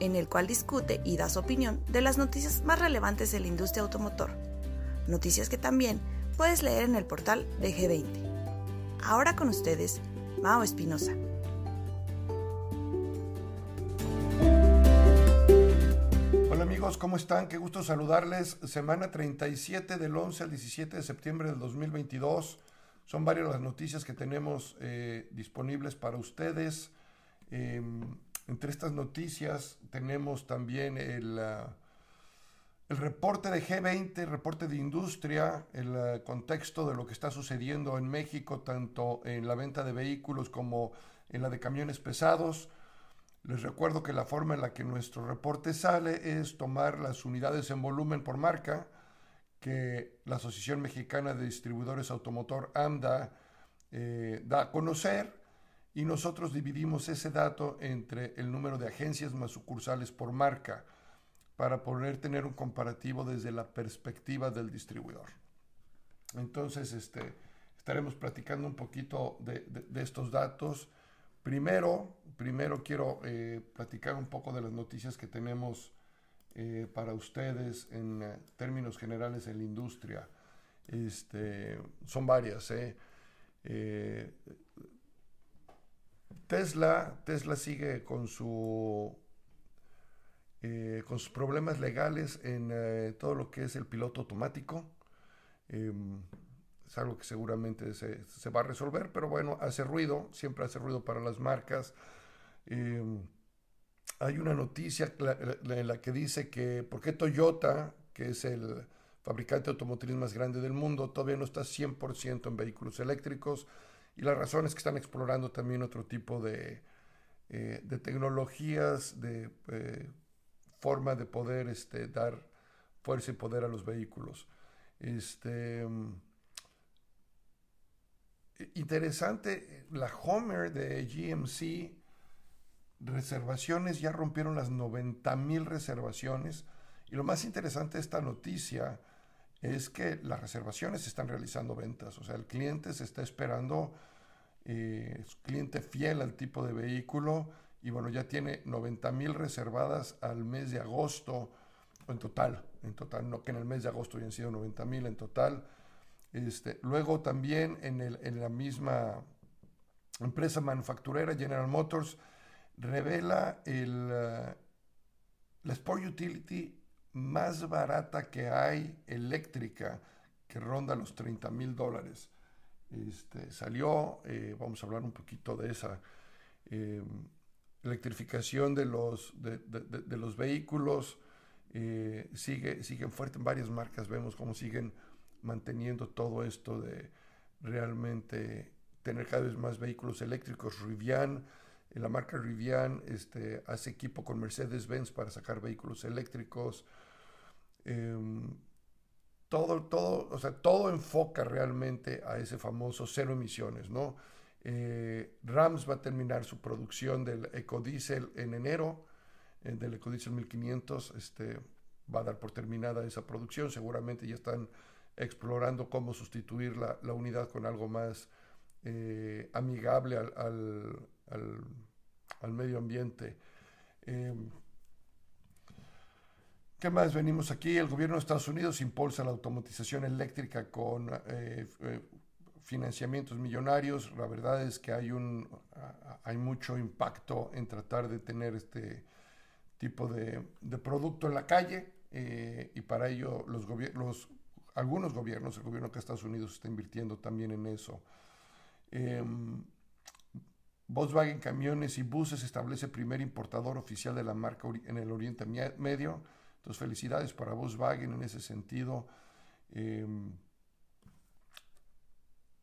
en el cual discute y da su opinión de las noticias más relevantes de la industria automotor. Noticias que también puedes leer en el portal de G20. Ahora con ustedes, Mao Espinosa. Hola amigos, ¿cómo están? Qué gusto saludarles. Semana 37 del 11 al 17 de septiembre del 2022. Son varias las noticias que tenemos eh, disponibles para ustedes. Em, entre estas noticias tenemos también el, ah, el reporte de G20, el reporte de industria, el ah, contexto de lo que está sucediendo en México, tanto en la venta de vehículos como en la de camiones pesados. Les recuerdo que la forma en la que nuestro reporte sale es tomar las unidades en volumen por marca que la Asociación Mexicana de Distribuidores Automotor AMDA eh, da a conocer y nosotros dividimos ese dato entre el número de agencias más sucursales por marca para poder tener un comparativo desde la perspectiva del distribuidor. Entonces, este, estaremos platicando un poquito de, estos datos. Primero, primero quiero eh, platicar un poco de las noticias que tenemos eh, para ustedes en eh, términos generales en la industria. Este, son varias. Tesla, Tesla sigue con, su, eh, con sus problemas legales en eh, todo lo que es el piloto automático. Em, es algo que seguramente se, va a resolver, pero bueno, hace ruido, siempre hace ruido para las marcas. Em, hay una noticia en la que dice que por qué Toyota, que es el fabricante automotriz más grande del mundo, todavía no está 100% en vehículos eléctricos. Y la razón es que están explorando también otro tipo de, eh, de tecnologías, de eh, forma de poder este, dar fuerza y poder a los vehículos. Este, mm, interesante, la Homer de GMC, reservaciones, ya rompieron las 90 mil reservaciones. Y lo más interesante de esta noticia es que las reservaciones se están realizando ventas, o sea, el cliente se está esperando, eh, es cliente fiel al tipo de vehículo y bueno, ya tiene 90 mil reservadas al mes de agosto, en total, en total, no que en el mes de agosto hayan sido 90 mil en total. Este, luego también en, el, en la misma empresa manufacturera General Motors revela el, uh, la Sport Utility más barata que hay eléctrica, que ronda los 30 mil dólares. Este, salió, eh, vamos a hablar un poquito de esa em, electrificación de los, de, los vehículos. Eh, sigue, siguen fuerte en varias marcas, vemos cómo siguen manteniendo todo esto de realmente tener cada vez más vehículos eléctricos. Rivian, la marca Rivian este, hace equipo con Mercedes-Benz para sacar vehículos eléctricos. Em, todo, todo, o sea, todo enfoca realmente a ese famoso cero emisiones, ¿no? Eh, Rams va a terminar su producción del ecodiesel en enero, eh, del ecodiesel 1500, este, va a dar por terminada esa producción, seguramente ya están explorando cómo sustituir la, unidad con algo más eh, amigable al, al, al, medio ambiente. Em, ¿Qué más venimos aquí? El gobierno de Estados Unidos impulsa la automatización eléctrica con eh, eh, financiamientos millonarios. La verdad es que hay, un, hay mucho impacto en tratar de tener este tipo de, producto en la calle eh, y para ello los, algunos gobiernos, el gobierno de Estados Unidos está invirtiendo también en eso. Em, Volkswagen Camiones y Buses establece primer importador oficial de la marca en el Oriente Medio entonces, felicidades para Volkswagen en ese sentido. Em,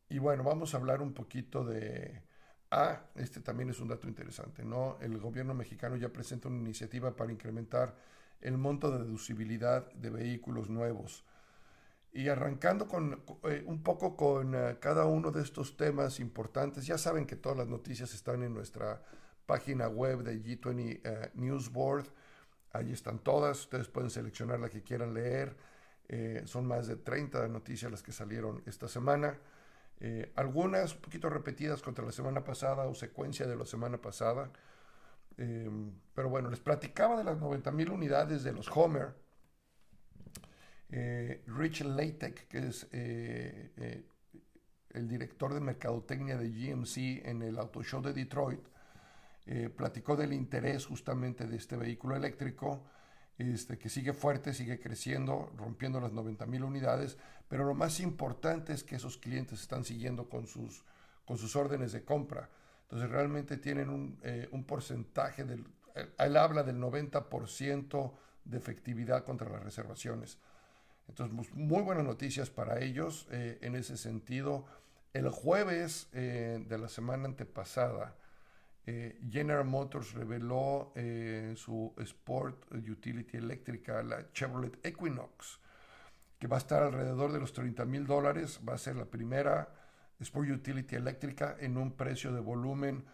y bueno, vamos a hablar un poquito de... Ah, este también es un dato interesante, ¿no? El gobierno mexicano ya presenta una iniciativa para incrementar el monto de deducibilidad de vehículos nuevos. Y arrancando con, eh, un poco con eh, cada uno de estos temas importantes, ya saben que todas las noticias están en nuestra página web de G20 eh, News Board. Allí están todas, ustedes pueden seleccionar la que quieran leer. son más de 30 noticias las que salieron esta semana. algunas un poquito repetidas contra la semana pasada o secuencia de la semana pasada. pero bueno, les platicaba de las 90 mil unidades de los Homer eh, Rich Latek, que es eh, eh, el director de mercadotecnia de GMC en el Auto Show de Detroit, platicó del interés justamente de este vehículo eléctrico, este, que sigue fuerte, sigue creciendo, rompiendo las 90 mil unidades, pero lo más importante es que esos clientes están siguiendo con sus, con sus órdenes de compra. Entonces realmente tienen un, un porcentaje, del, él habla del 90% de efectividad contra las reservaciones. Entonces, pues, muy buenas noticias para ellos eh, en ese sentido. El jueves eh, de la semana antepasada, eh, General Motors reveló su Sport Utility eléctrica, la Chevrolet Equinox, que va a estar alrededor de los 30 mil dólares. Va a ser la primera Sport Utility eléctrica en un precio de volumen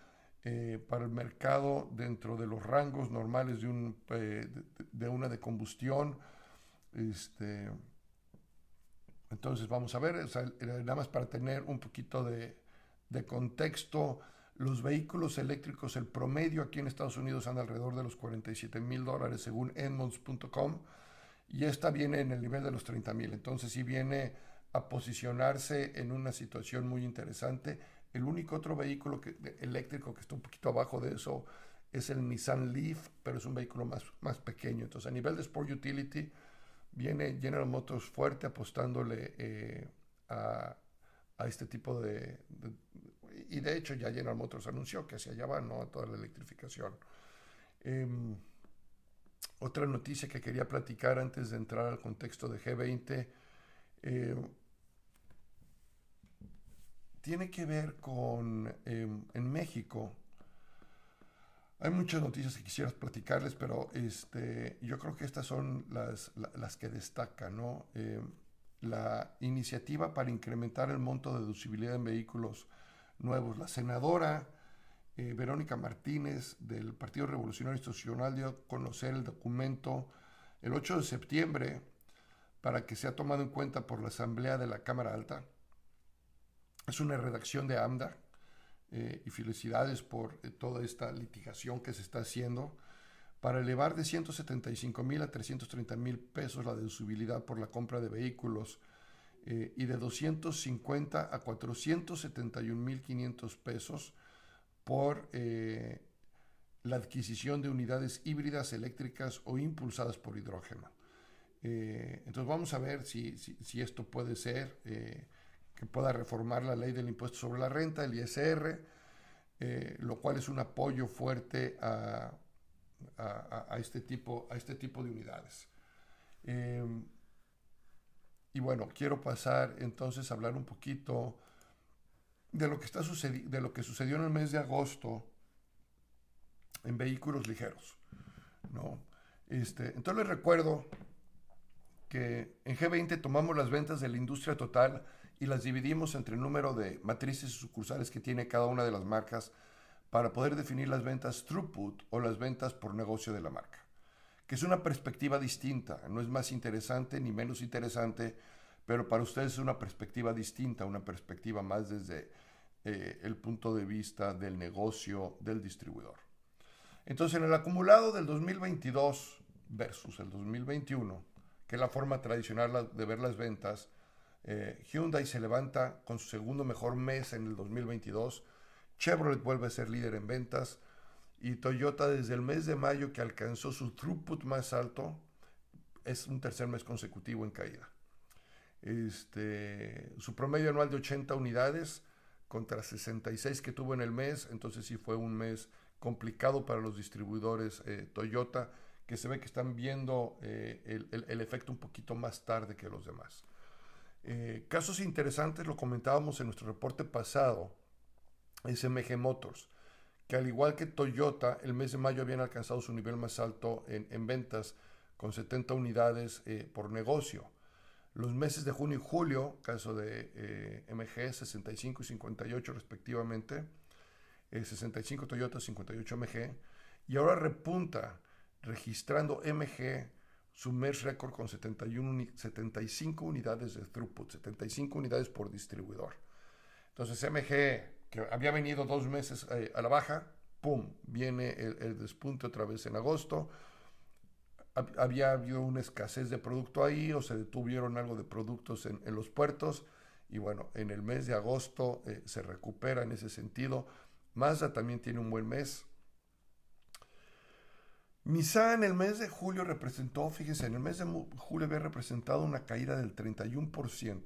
para el mercado dentro de los rangos normales de, un, de una de combustión este, entonces vamos a ver, nada más para tener un poquito de, contexto, los vehículos eléctricos, el promedio aquí en Estados Unidos anda alrededor de los 47 mil dólares según Edmunds.com y esta viene en el nivel de los 30 mil. Entonces sí viene a posicionarse en una situación muy interesante. El único otro vehículo eléctrico que está un poquito abajo de eso es el Nissan Leaf, pero es un vehículo más, más pequeño. Entonces a nivel de Sport Utility, viene General Motors fuerte apostándole eh, a, este tipo de, Y de hecho ya General Motors anunció que hacia allá va, ¿no? A toda la electrificación. Em, otra noticia que quería platicar antes de entrar al contexto de G20 em, tiene que ver con em, en México hay muchas noticias que quisieras platicarles, pero este, yo creo que estas son las, las que destacan, ¿no? Eh, la iniciativa para incrementar el monto de deducibilidad en vehículos nuevos. La senadora eh, Verónica Martínez del Partido Revolucionario Institucional dio a conocer el documento el 8 de septiembre para que sea tomado en cuenta por la Asamblea de la Cámara Alta. Es una redacción de AMDA eh, y felicidades por eh, toda esta litigación que se está haciendo para elevar de 175 mil a 330 mil pesos la deducibilidad por la compra de vehículos eh, y de 250 a 471 mil 500 pesos por la adquisición de unidades híbridas eléctricas o impulsadas por hidrógeno. entonces vamos a ver si, si esto puede ser que pueda reformar la ley del impuesto sobre la renta, el ISR, eh, lo cual es un apoyo fuerte a, este, tipo, a este tipo de unidades. Em, y bueno, quiero pasar entonces a hablar un poquito de lo que, está de lo que sucedió en el mes de agosto en vehículos ligeros. ¿no? Este, entonces les recuerdo que en G20 tomamos las ventas de la industria total y las dividimos entre el número de matrices y sucursales que tiene cada una de las marcas para poder definir las ventas throughput o las ventas por negocio de la marca, que es una perspectiva distinta, no es más interesante ni menos interesante, pero para ustedes es una perspectiva distinta, una perspectiva más desde eh, el punto de vista del negocio del distribuidor. Entonces, en el acumulado del 2022 versus el 2021, que es la forma tradicional de ver las ventas, eh, Hyundai se levanta con su segundo mejor mes en el 2022. Chevrolet vuelve a ser líder en ventas. Y Toyota desde el mes de mayo que alcanzó su throughput más alto, es un tercer mes consecutivo en caída. Este, su promedio anual de 80 unidades contra 66 que tuvo en el mes, entonces sí fue un mes complicado para los distribuidores eh, Toyota, que se ve que están viendo eh, el, efecto un poquito más tarde que los demás. Eh, casos interesantes lo comentábamos en nuestro reporte pasado, SMG Motors, que al igual que Toyota, el mes de mayo habían alcanzado su nivel más alto en, ventas con 70 unidades eh, por negocio. Los meses de junio y julio, caso de eh, MG, 65 y 58 respectivamente, 65 Toyota, 58 MG, y ahora repunta registrando MG su mes récord con 71, 75 unidades de throughput, 75 unidades por distribuidor. Entonces MG, que había venido dos meses eh, a la baja, ¡pum!, viene el, despunte otra vez en agosto. Había habido una escasez de producto ahí o se detuvieron algo de productos en, los puertos y bueno, en el mes de agosto eh, se recupera en ese sentido. Mazda también tiene un buen mes, Nissan en el mes de julio representó, fíjense, en el mes de julio había representado una caída del 31%.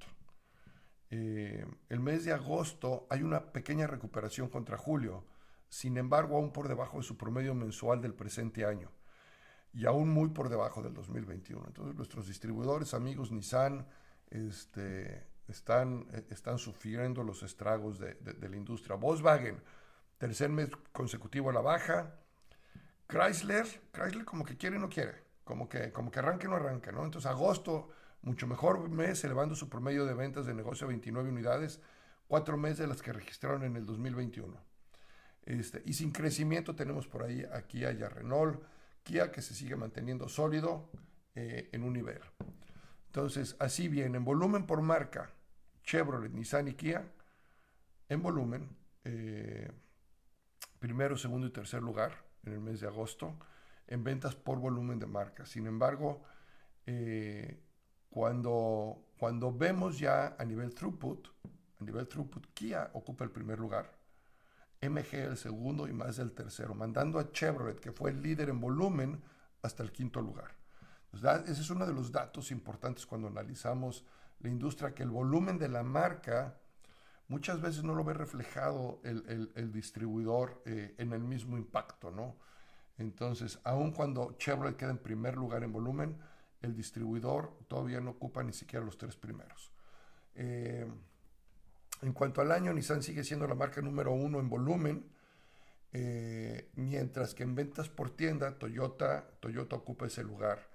Eh, el mes de agosto hay una pequeña recuperación contra julio, sin embargo aún por debajo de su promedio mensual del presente año y aún muy por debajo del 2021. Entonces nuestros distribuidores, amigos Nissan, este, están, eh, están sufriendo los estragos de, de la industria. Volkswagen, tercer mes consecutivo a la baja, Chrysler, Chrysler como que quiere y no quiere, como que, como que arranque y no arranca, ¿no? Entonces agosto, mucho mejor mes, elevando su promedio de ventas de negocio a 29 unidades, cuatro meses de las que registraron en el 2021. Este, y sin crecimiento tenemos por ahí a Kia y a Renault, Kia que se sigue manteniendo sólido eh, en un nivel. Entonces, así bien, en volumen por marca, Chevrolet, Nissan y Kia, en volumen, eh, primero, segundo y tercer lugar, en el mes de agosto en ventas por volumen de marca. Sin embargo, eh, cuando, cuando vemos ya a nivel throughput, a nivel throughput, Kia ocupa el primer lugar, MG el segundo y más el tercero, mandando a Chevrolet, que fue el líder en volumen, hasta el quinto lugar. ese es uno de los datos importantes cuando analizamos la industria, que el volumen de la marca muchas veces no lo ve reflejado el, distribuidor eh, en el mismo impacto, ¿no? Entonces, aun cuando Chevrolet queda en primer lugar en volumen, el distribuidor todavía no ocupa ni siquiera los tres primeros. Eh, en cuanto al año, Nissan sigue siendo la marca número uno en volumen, eh, mientras que en ventas por tienda, Toyota, Toyota ocupa ese lugar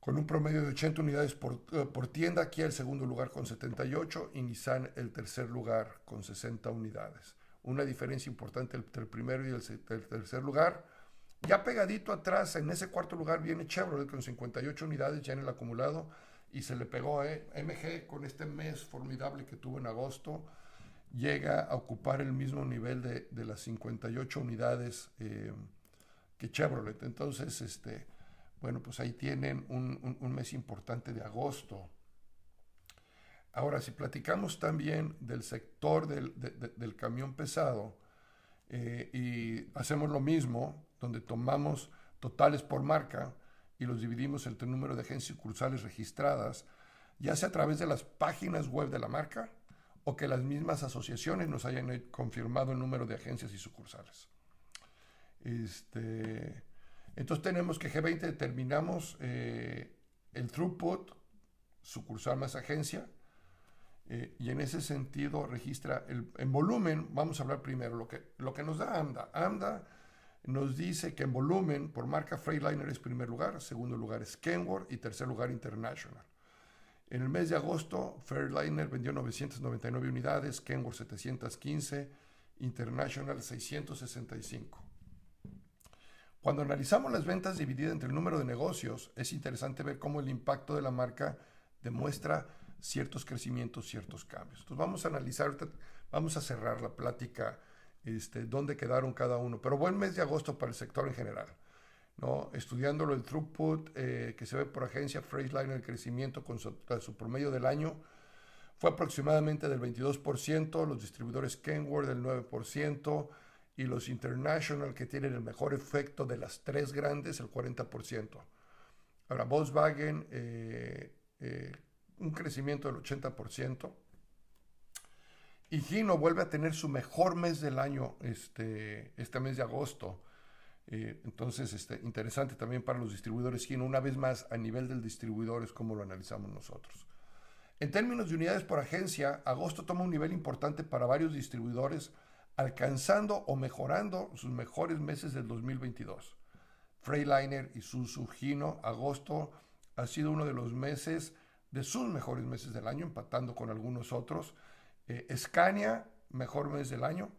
con un promedio de 80 unidades por, eh, por, tienda, Kia el segundo lugar con 78 y Nissan el tercer lugar con 60 unidades. Una diferencia importante entre el primero y el, tercer lugar. Ya pegadito atrás, en ese cuarto lugar viene Chevrolet con 58 unidades ya en el acumulado y se le pegó a eh, MG con este mes formidable que tuvo en agosto. Llega a ocupar el mismo nivel de, de las 58 unidades eh, que Chevrolet. Entonces, este, bueno, pues ahí tienen un, mes importante de agosto. Ahora, si platicamos también del sector del, camión pesado eh, y hacemos lo mismo, donde tomamos totales por marca y los dividimos entre el número de agencias sucursales registradas, ya sea a través de las páginas web de la marca o que las mismas asociaciones nos hayan confirmado el número de agencias y sucursales. Este, entonces tenemos que G20 determinamos eh, el throughput, sucursal más agencia, eh, y en ese sentido registra el, en volumen, vamos a hablar primero lo que, lo que nos da AMDA. AMDA nos dice que en volumen por marca Freightliner es primer lugar, segundo lugar es Kenworth y tercer lugar International. En el mes de agosto, Fairliner vendió 999 unidades, Kenworth 715, International 665. Cuando analizamos las ventas divididas entre el número de negocios, es interesante ver cómo el impacto de la marca demuestra ciertos crecimientos, ciertos cambios. Entonces vamos a analizar, vamos a cerrar la plática, este, dónde quedaron cada uno. Pero buen mes de agosto para el sector en general. ¿no? Estudiándolo el throughput eh, que se ve por agencia Freightliner, el crecimiento con su, su, promedio del año fue aproximadamente del 22%, los distribuidores Kenworth del 9%, y los International que tienen el mejor efecto de las tres grandes, el 40%. Ahora, Volkswagen, eh, eh, un crecimiento del 80%. Y Gino vuelve a tener su mejor mes del año este, este mes de agosto. Eh, entonces, este, interesante también para los distribuidores Gino, una vez más a nivel del distribuidor es como lo analizamos nosotros. En términos de unidades por agencia, agosto toma un nivel importante para varios distribuidores alcanzando o mejorando sus mejores meses del 2022. Freightliner y Suzu Hino. Agosto ha sido uno de los meses, de sus mejores meses del año, empatando con algunos otros. Eh, Scania, mejor mes del año.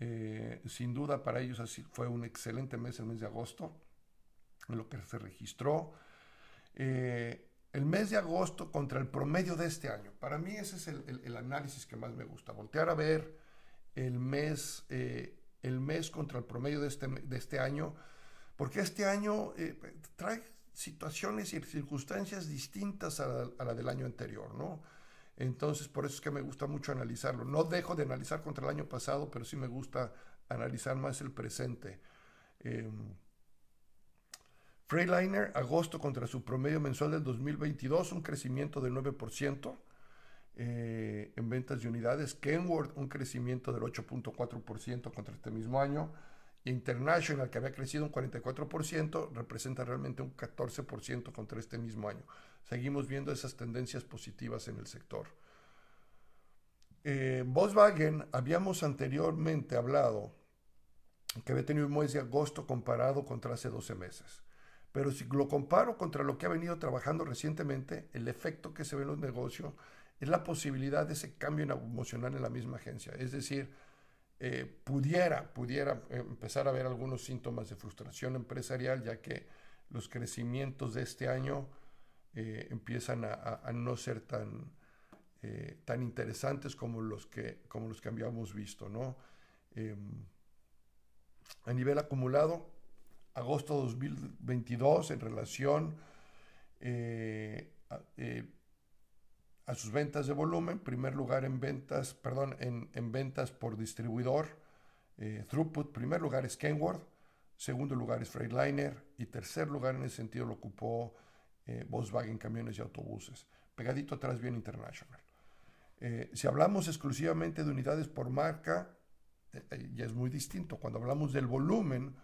Eh, sin duda para ellos así fue un excelente mes el mes de agosto, en lo que se registró. Eh, el mes de agosto contra el promedio de este año. Para mí ese es el, análisis que más me gusta. Voltear a ver el mes, eh, el mes contra el promedio de este, de este año, porque este año trae situaciones y circunstancias distintas a la, del año anterior, ¿no? Entonces, por eso es que me gusta mucho analizarlo. No dejo de analizar contra el año pasado, pero sí me gusta analizar más el presente. Eh, Freightliner, agosto contra su promedio mensual del 2022, un crecimiento del 9% eh, en ventas de unidades. Kenworth, un crecimiento del 8.4% contra este mismo año. International, que había crecido un 44%, representa realmente un 14% contra este mismo año. Seguimos viendo esas tendencias positivas en el sector. Eh, Volkswagen, habíamos anteriormente hablado que había tenido un mes de agosto comparado contra hace 12 meses. Pero si lo comparo contra lo que ha venido trabajando recientemente, el efecto que se ve en los negocios es la posibilidad de ese cambio emocional en la misma agencia. Es decir, eh, pudiera, pudiera eh, empezar a ver algunos síntomas de frustración empresarial, ya que los crecimientos de este año eh, empiezan a, no ser tan, tan interesantes como los, que, como los que habíamos visto. ¿no? Em, a nivel acumulado, agosto 2022 en relación a sus ventas de volumen, primer lugar en ventas, perdón, en, ventas por distribuidor, eh, throughput, primer lugar es Kenworth, segundo lugar es Freightliner y tercer lugar en ese sentido lo ocupó eh, Volkswagen Camiones y Autobuses. Pegadito atrás bien International. Eh, si hablamos exclusivamente de unidades por marca, ya es muy distinto. Cuando hablamos del volumen,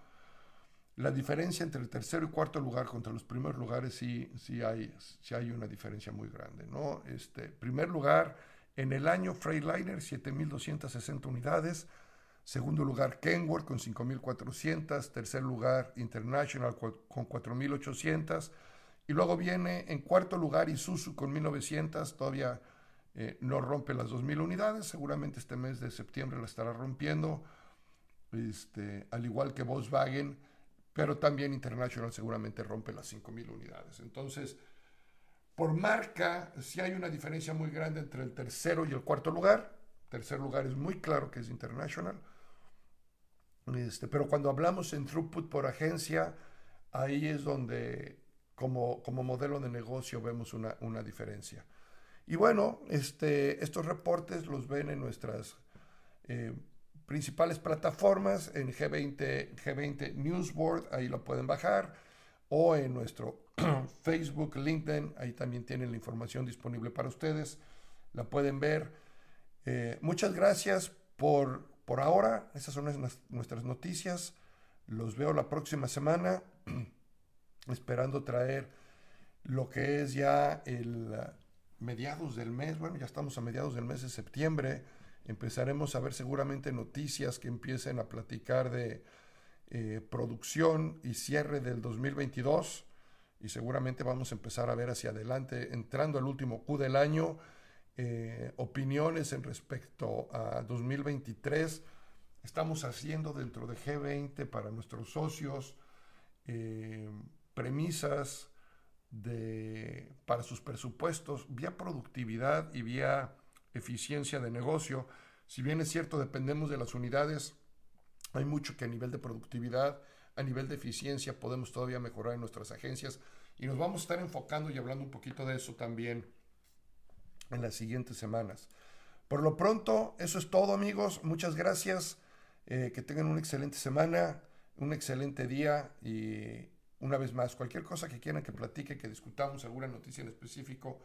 la diferencia entre el tercero y cuarto lugar contra los primeros lugares sí, sí, hay, sí hay una diferencia muy grande. ¿no? Este, primer lugar, en el año Freightliner, 7.260 unidades. Segundo lugar, Kenworth con 5.400. Tercer lugar, International con 4.800. Y luego viene en cuarto lugar Isuzu con 1.900. Todavía eh, no rompe las 2.000 unidades. Seguramente este mes de septiembre la estará rompiendo. Este, al igual que Volkswagen pero también International seguramente rompe las 5.000 unidades. Entonces, por marca, sí hay una diferencia muy grande entre el tercero y el cuarto lugar. Tercer lugar es muy claro que es International. Este, pero cuando hablamos en throughput por agencia, ahí es donde como, como modelo de negocio vemos una, una diferencia. Y bueno, este, estos reportes los ven en nuestras eh, principales plataformas, en G20, G20 Newsboard, ahí lo pueden bajar, o en nuestro Facebook, LinkedIn, ahí también tienen la información disponible para ustedes, la pueden ver. Eh, muchas gracias por, por ahora, esas son nuestras noticias, los veo la próxima semana, esperando traer lo que es ya el mediados del mes, bueno, ya estamos a mediados del mes de septiembre, empezaremos a ver seguramente noticias que empiecen a platicar de eh, producción y cierre del 2022 y seguramente vamos a empezar a ver hacia adelante, entrando al último Q del año, eh, opiniones en respecto a 2023. Estamos haciendo dentro de G20 para nuestros socios eh, premisas de, para sus presupuestos vía productividad y vía eficiencia de negocio. Si bien es cierto, dependemos de las unidades, hay mucho que a nivel de productividad, a nivel de eficiencia podemos todavía mejorar en nuestras agencias y nos vamos a estar enfocando y hablando un poquito de eso también en las siguientes semanas. Por lo pronto, eso es todo amigos, muchas gracias, eh, que tengan una excelente semana, un excelente día y una vez más, cualquier cosa que quieran que platique, que discutamos, alguna noticia en específico,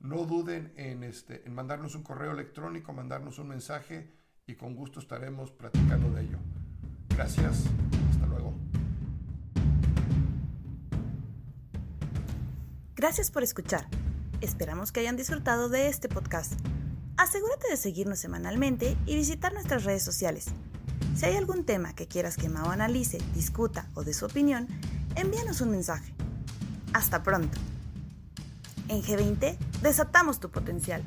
no duden en, este, en mandarnos un correo electrónico, mandarnos un mensaje y con gusto estaremos platicando de ello. Gracias, hasta luego. Gracias por escuchar. Esperamos que hayan disfrutado de este podcast. Asegúrate de seguirnos semanalmente y visitar nuestras redes sociales. Si hay algún tema que quieras que Mao analice, discuta o de su opinión, envíanos un mensaje. Hasta pronto. En G20 desatamos tu potencial.